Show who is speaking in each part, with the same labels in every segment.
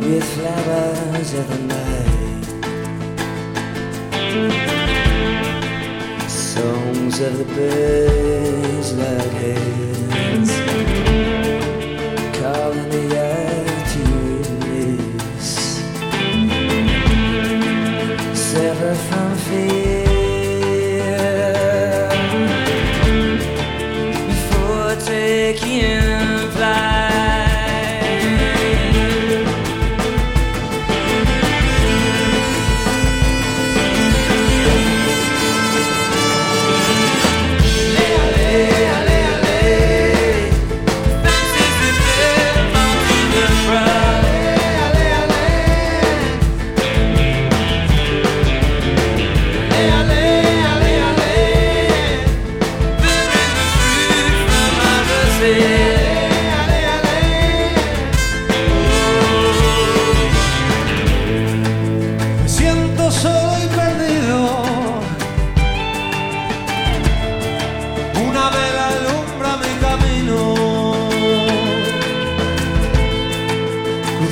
Speaker 1: With flowers of the night. Songs of the birds like hands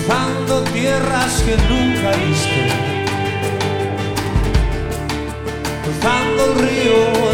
Speaker 2: Cruzando tierras que nunca he visto. Cruzando el río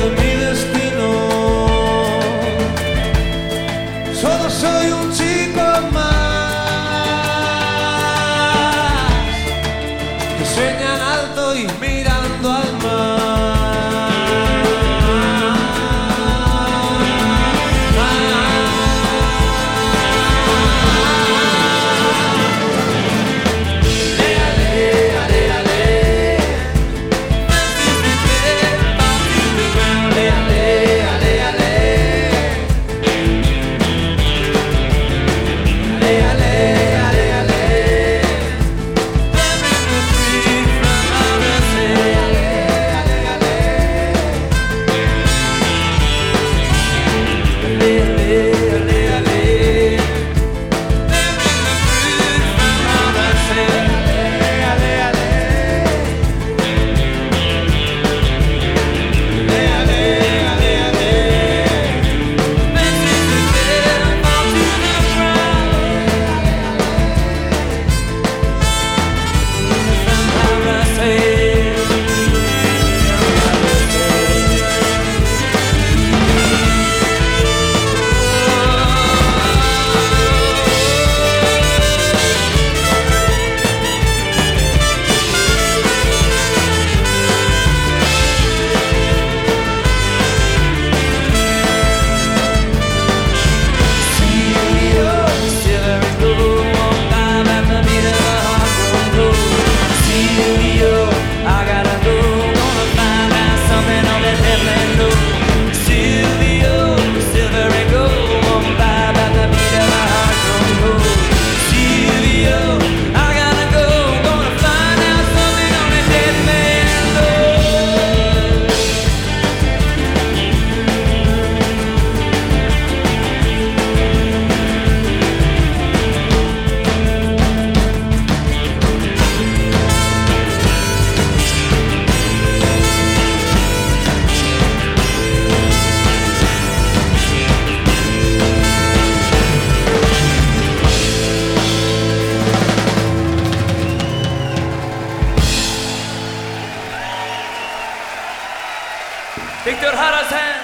Speaker 3: Victor Harasan.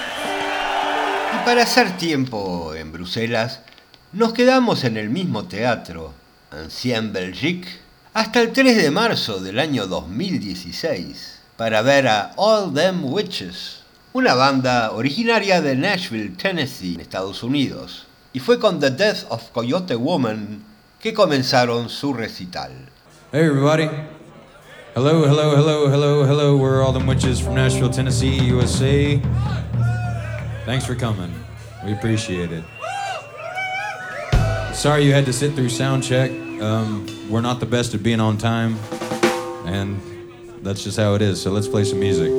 Speaker 4: Y para hacer tiempo en Bruselas, nos quedamos en el mismo teatro, Ancien Belgique, hasta el 3 de marzo del año 2016, para ver a All Them Witches, una banda originaria de Nashville, Tennessee, en Estados Unidos. Y fue con The Death of Coyote Woman que comenzaron su recital.
Speaker 5: Hey, everybody. Hello, hello, hello, hello, hello. We're all the witches from Nashville, Tennessee, USA. Thanks for coming. We appreciate it. Sorry you had to sit through sound check. Um, we're not the best at being on time, and that's just how it is. So let's play some music.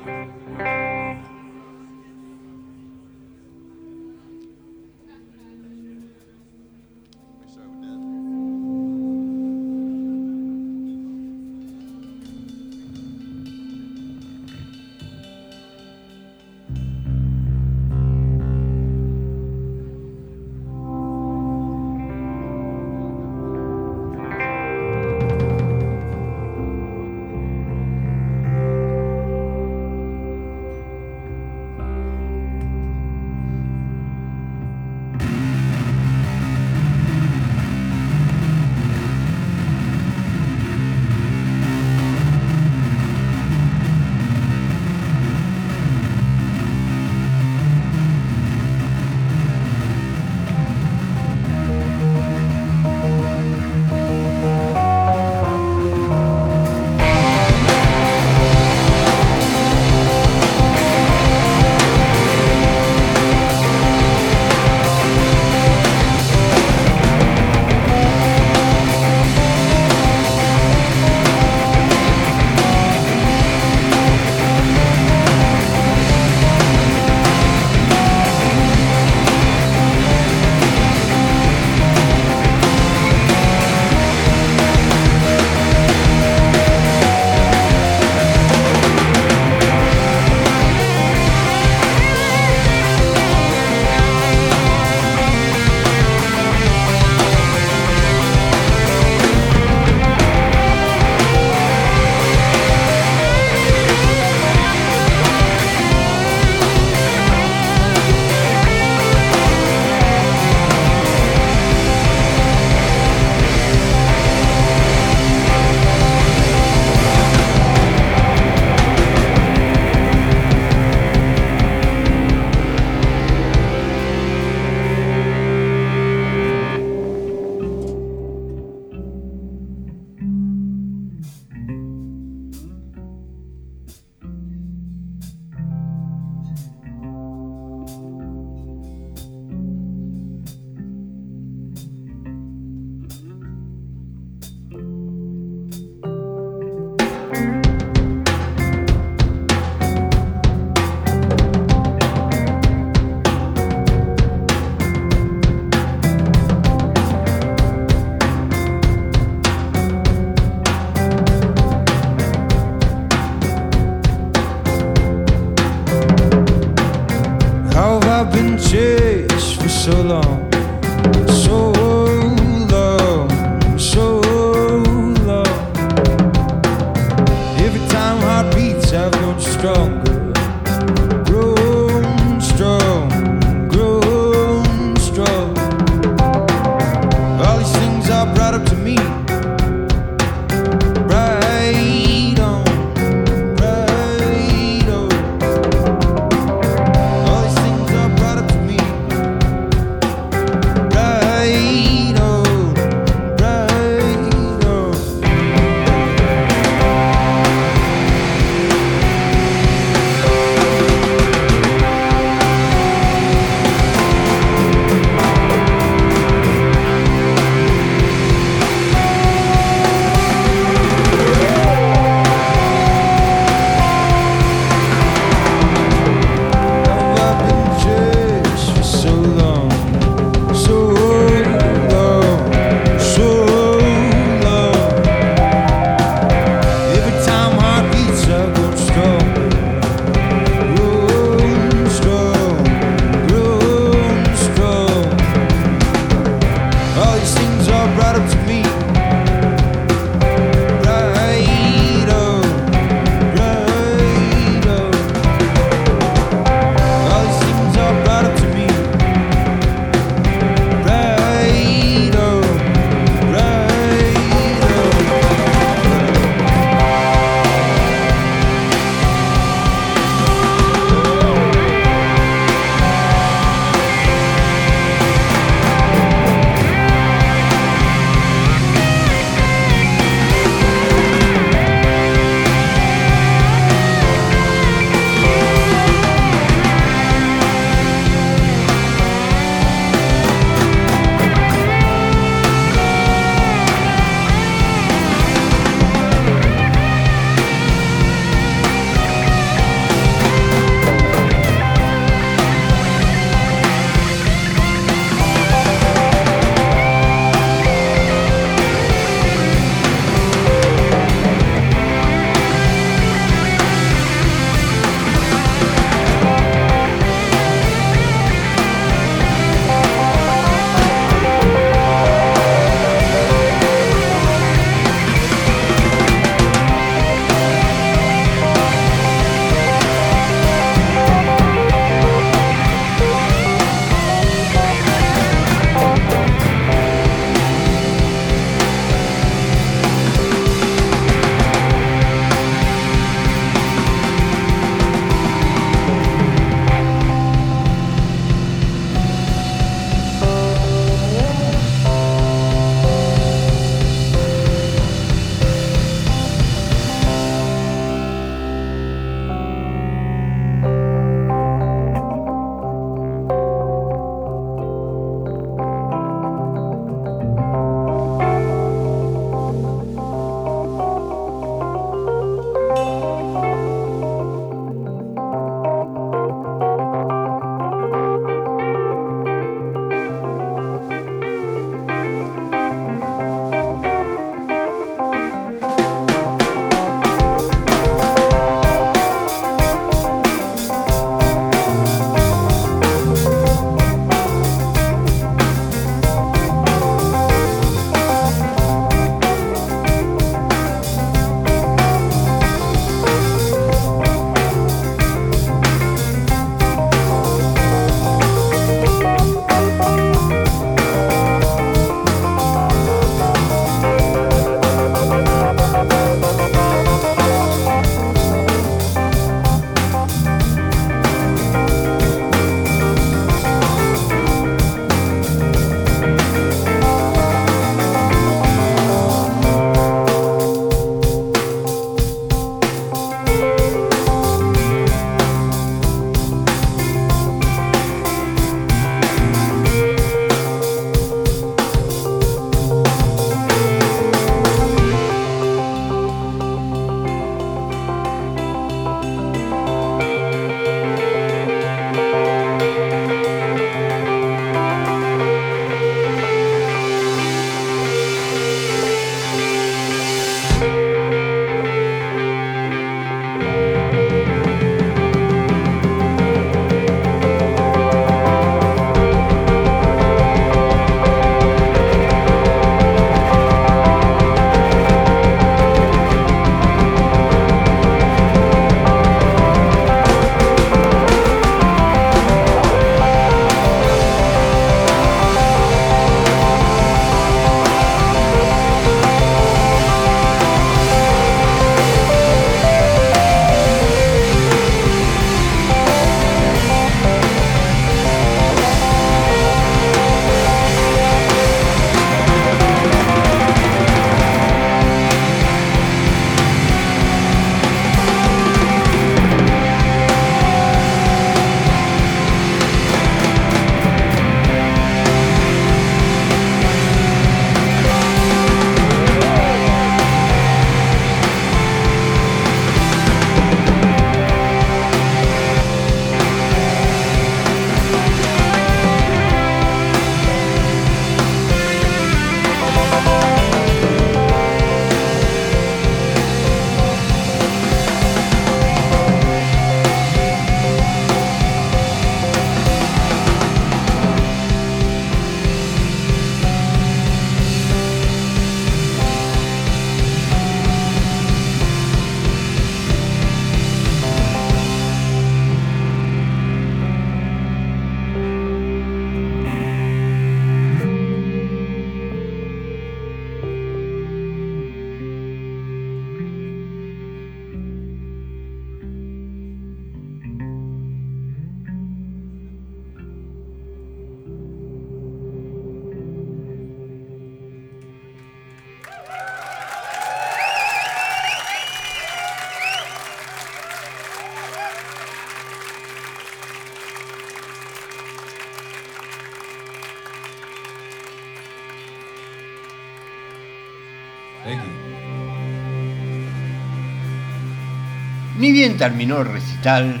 Speaker 4: Terminó el recital,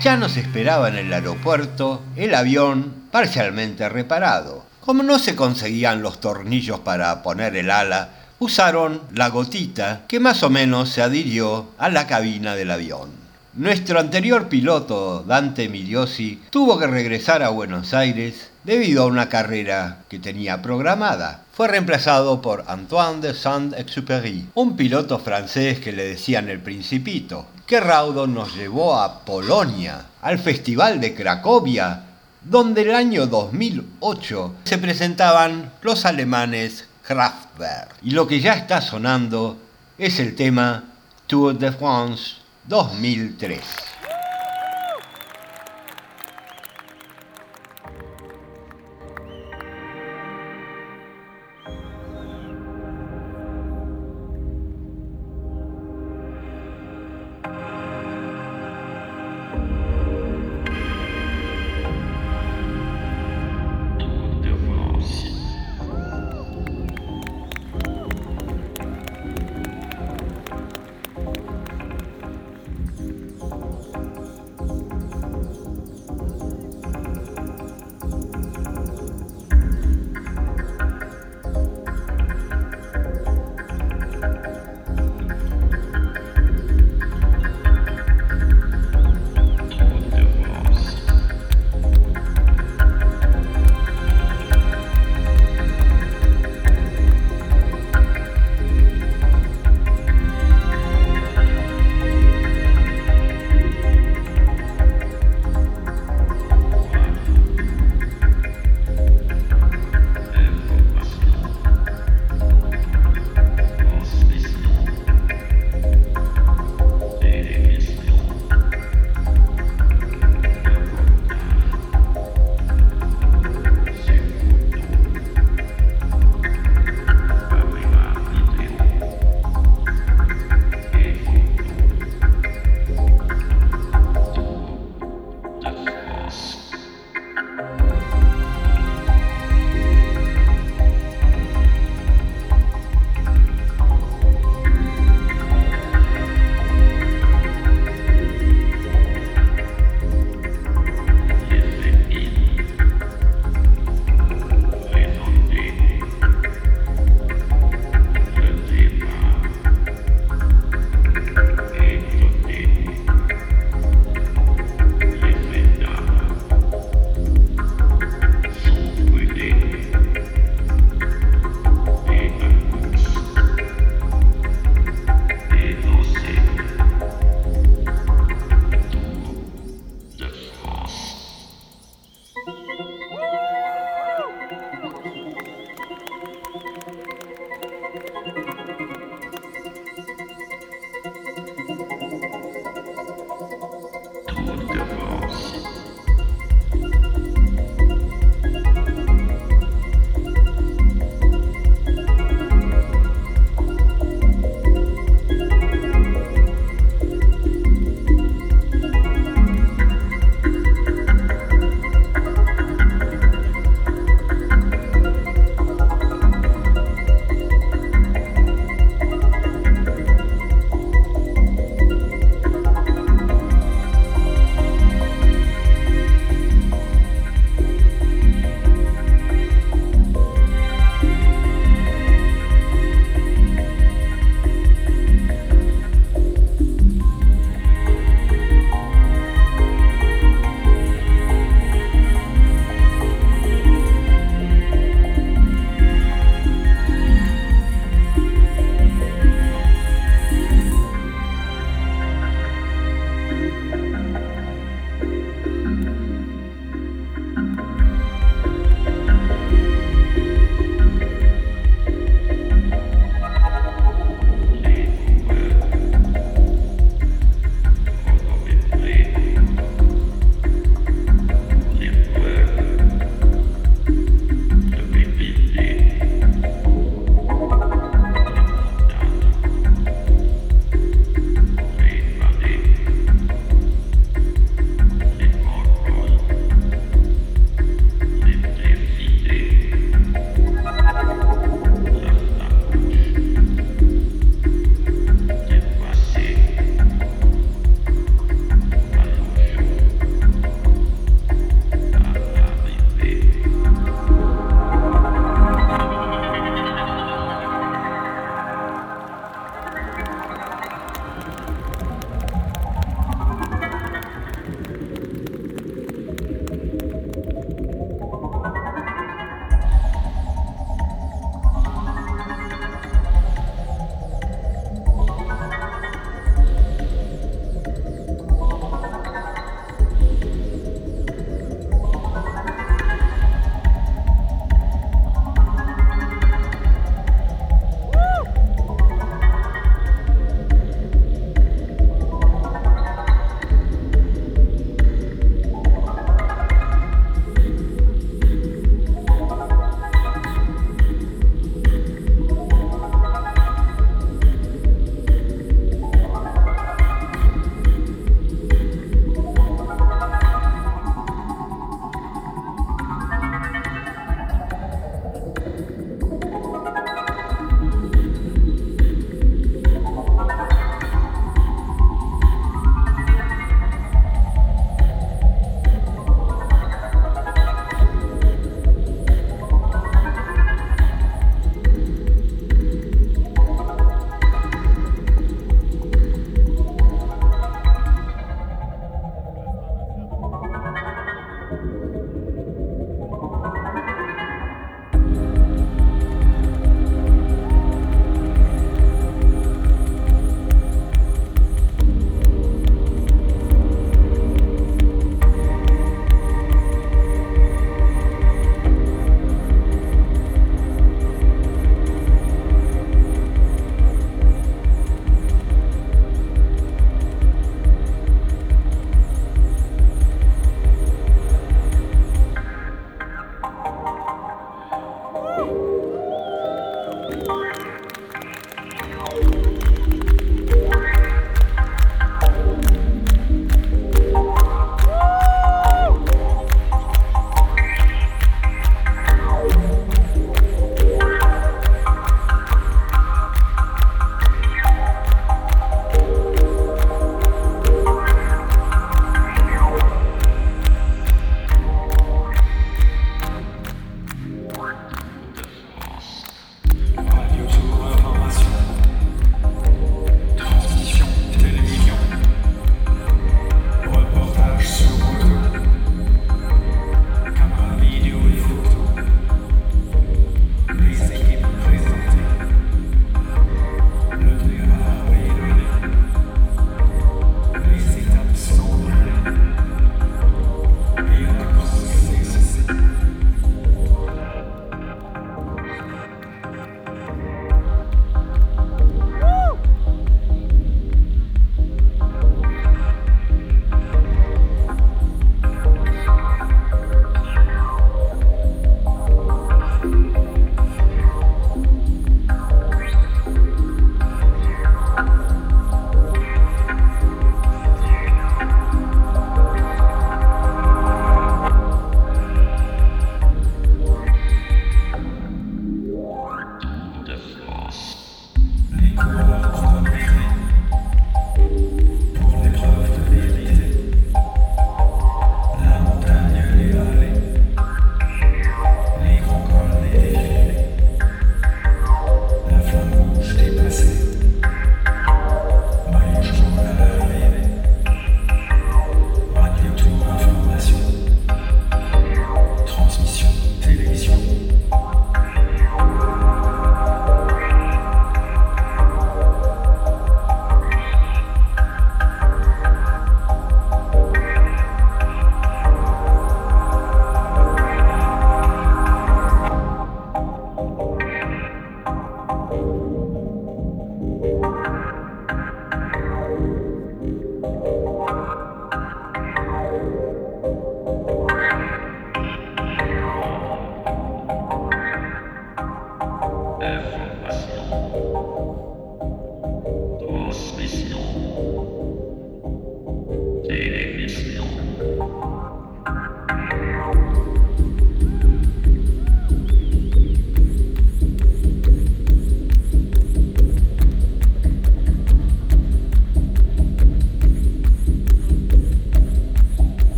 Speaker 4: ya nos esperaba en el aeropuerto el avión parcialmente reparado. Como no se conseguían los tornillos para poner el ala, usaron la gotita que más o menos se adhirió a la cabina del avión. Nuestro anterior piloto, Dante Migliosi, tuvo que regresar a Buenos Aires debido a una carrera que tenía programada. Fue reemplazado por Antoine de Saint-Exupéry, un piloto francés que le decían el Principito, que raudo nos llevó a Polonia, al Festival de Cracovia, donde el año 2008 se presentaban los alemanes Kraftwerk. Y lo que ya está sonando es el tema Tour de France 2003.